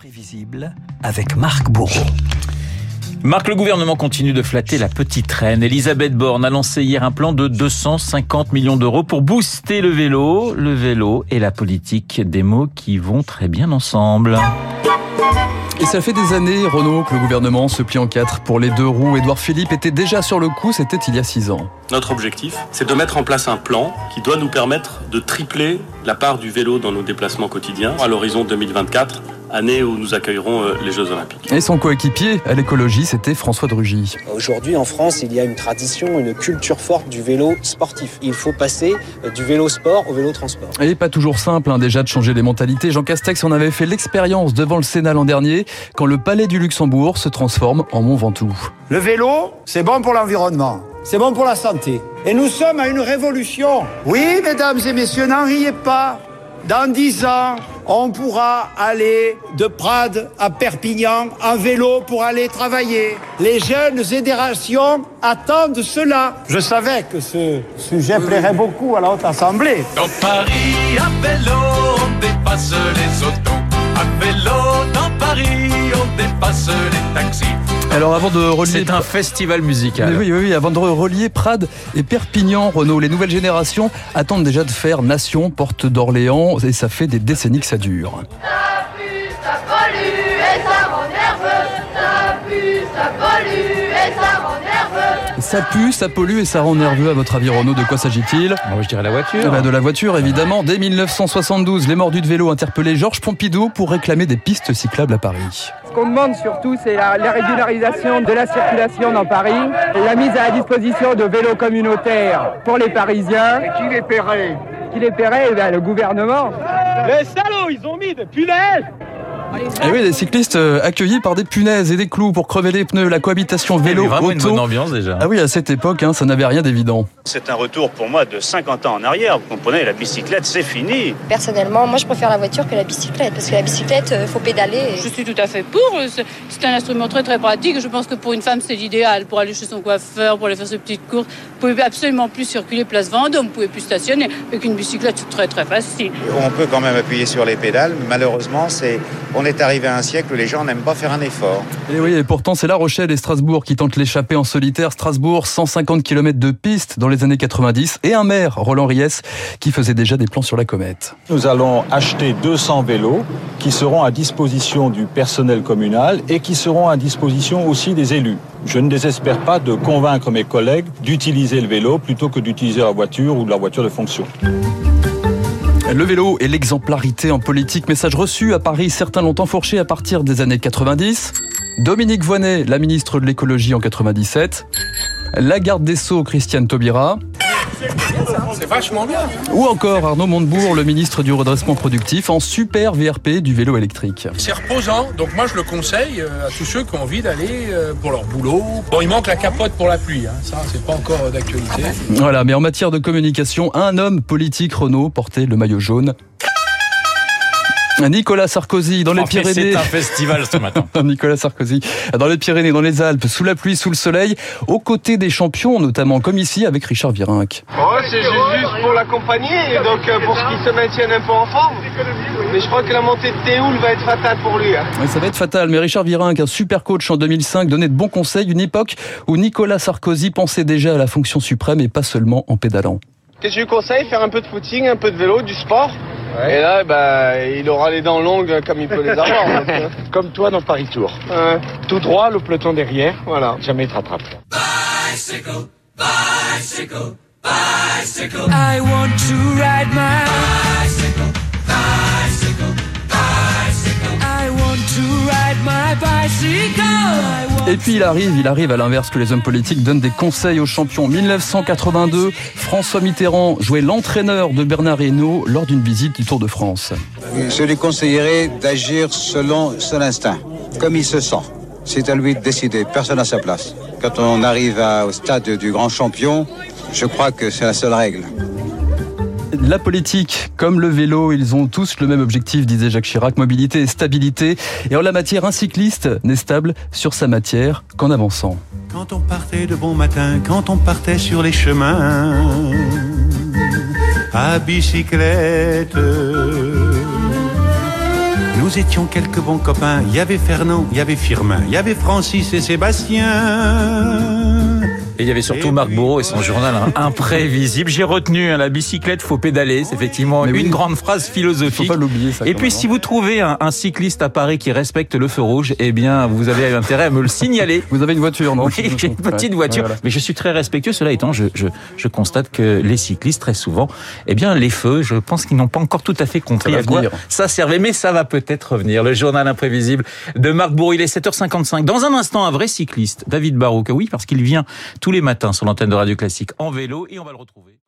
Imprévisible avec Marc Bourreau. Marc, le gouvernement continue de flatter la petite reine. Elisabeth Borne a lancé hier un plan de 250 millions d'euros pour booster le vélo. Le vélo et la politique, des mots qui vont très bien ensemble. Et ça fait des années, Renault, que le gouvernement se plie en quatre pour les deux roues. Édouard Philippe était déjà sur le coup, c'était il y a six ans. Notre objectif, c'est de mettre en place un plan qui doit nous permettre de tripler la part du vélo dans nos déplacements quotidiens à l'horizon 2024 année où nous accueillerons euh, les Jeux Olympiques. Et son coéquipier à l'écologie, c'était François Drugy. Aujourd'hui, en France, il y a une tradition, une culture forte du vélo sportif. Il faut passer euh, du vélo sport au vélo transport. Et pas toujours simple, hein, déjà de changer les mentalités. Jean Castex en avait fait l'expérience devant le Sénat l'an dernier, quand le Palais du Luxembourg se transforme en Mont Ventoux. Le vélo, c'est bon pour l'environnement. C'est bon pour la santé. Et nous sommes à une révolution. Oui, mesdames et messieurs, n'en riez pas. Dans dix ans, on pourra aller de Prades à Perpignan en vélo pour aller travailler. Les jeunes générations attendent cela. Je savais que ce sujet plairait beaucoup à la Haute Assemblée. Dans Paris, à vélo, on dépasse les autos. Alors avant de relier... C'est un festival musical. Mais oui, oui, oui, avant de relier Prades et Perpignan, Renault, les nouvelles générations attendent déjà de faire Nation, Porte d'Orléans, et ça fait des décennies que ça dure. Ça pue, ça pollue et ça rend nerveux. Ça pue, ça pollue et ça rend nerveux. Ça pue, ça pollue et ça rend nerveux. À votre avis, Renault, de quoi s'agit-il? Ah, Moi, je dirais la voiture. Eh ben, De la voiture, évidemment. Dès 1972, les mordus de vélo interpellaient Georges Pompidou pour réclamer des pistes cyclables à Paris. Ce qu'on demande surtout, c'est la, la régularisation de la circulation dans Paris, la mise à la disposition de vélos communautaires pour les Parisiens. Qui les paierait? Qui les paierait? Eh bien, Le gouvernement. Les salauds, ils ont mis des punaises Et oui, des cyclistes euh, accueillis par des punaises et des clous pour crever les pneus, la cohabitation vélo vraiment une auto. bonne ambiance déjà. Ah oui, à cette époque, hein, ça n'avait rien d'évident. C'est un retour pour moi de 50 ans en arrière. Vous comprenez, la bicyclette, c'est fini. Personnellement, moi je préfère la voiture que la bicyclette parce que la bicyclette, euh, faut pédaler. Je suis tout à fait pour. C'est- C'est un instrument très très pratique. Je pense que pour une femme, c'est l'idéal. Pour aller chez son coiffeur, pour aller faire ses petites courses. Vous pouvez absolument plus circuler place Vendôme. Vous pouvez plus stationner. Avec une bicyclette, c'est très très facile. On peut quand même appuyer sur les pédales. Malheureusement, c'est, on est arrivé à un siècle où les gens n'aiment pas faire un effort. Et oui, et pourtant, c'est La Rochelle et Strasbourg qui tentent l'échappée en solitaire. Strasbourg, 150 km de piste dans les années 90 et un maire, Roland Ries, qui faisait déjà des plans sur la comète. Nous allons acheter 200 vélos qui seront à disposition du personnel communal et qui seront à disposition aussi des élus. Je ne désespère pas de convaincre mes collègues d'utiliser le vélo plutôt que d'utiliser la voiture ou la voiture de fonction. Le vélo et l'exemplarité en politique, message reçu à Paris, certains l'ont enfourché à partir des années 90. Dominique Voynet, la ministre de l'écologie en 97. La garde des Sceaux, Christiane Taubira. C'est vachement bien. Ou encore Arnaud Montebourg, le ministre du redressement productif, en super VRP du vélo électrique. C'est reposant, donc moi je le conseille euh, à tous ceux qui ont envie d'aller euh, pour leur boulot. Bon, il manque la capote pour la pluie, hein. ça c'est pas encore d'actualité. Voilà, mais en matière de communication, un homme politique, Renault, portait le maillot jaune. Nicolas Sarkozy dans les Pyrénées. C'est un festival ce matin. Nicolas Sarkozy dans les Pyrénées, dans les Alpes, sous la pluie, sous le soleil, aux côtés des champions, notamment comme ici avec Richard Virenque. Oh, c'est juste pour l'accompagner, donc euh, pour qu'il se maintienne un peu en forme. Mais je crois que la montée de Théoul va être fatale pour lui. hein. Ouais, ça va être fatal, mais Richard Virenque, un super coach en 2005, donnait de bons conseils, une époque où Nicolas Sarkozy pensait déjà à la fonction suprême et pas seulement en pédalant. Qu'est-ce que je lui conseille Faire un peu de footing, un peu de vélo, du sport? Et là, bah, il aura les dents longues comme il peut les avoir. donc, euh, Comme toi dans Paris Tour. ouais. Tout droit, le peloton derrière. Voilà. Jamais te rattrape. Bicycle, bicycle, bicycle. I want to ride my Bicycle, bicycle, bicycle. I want to ride my bicycle. Et puis il arrive, il arrive à l'inverse que les hommes politiques donnent des conseils aux champions. 1982, François Mitterrand jouait l'entraîneur de Bernard Hinault lors d'une visite du Tour de France. Je lui conseillerais d'agir selon son instinct, comme il se sent. C'est à lui de décider, personne à sa place. Quand on arrive au stade du grand champion, je crois que c'est la seule règle. La politique, comme le vélo, ils ont tous le même objectif, disait Jacques Chirac, mobilité et stabilité. Et en la matière, un cycliste n'est stable sur sa matière qu'en avançant. Quand on partait de bon matin, quand on partait sur les chemins, à bicyclette, nous étions quelques bons copains. Il y avait Fernand, il y avait Firmin, il y avait Francis et Sébastien. Et il y avait surtout Marc Bourreau et son journal hein, imprévisible. J'ai retenu hein, la bicyclette, faut pédaler. C'est effectivement une grande phrase philosophique. Faut pas l'oublier, ça, Et puis si vous trouvez un, un cycliste à Paris qui respecte le feu rouge, eh bien vous avez intérêt à me le signaler. Vous avez une voiture, non Oui, j'ai une petite Ouais, voiture, ouais, voilà. mais je suis très respectueux. Cela étant, je, je, je constate que les cyclistes, très souvent, eh bien, les feux, je pense qu'ils n'ont pas encore tout à fait compris à quoi ça servait, mais ça va peut-être revenir. Le journal imprévisible de Marc Bourreau, il est 7h55. Dans un instant, un vrai cycliste, David Barouk. Oui, parce qu'il vient tous les matins sur l'antenne de Radio Classique en vélo et on va le retrouver.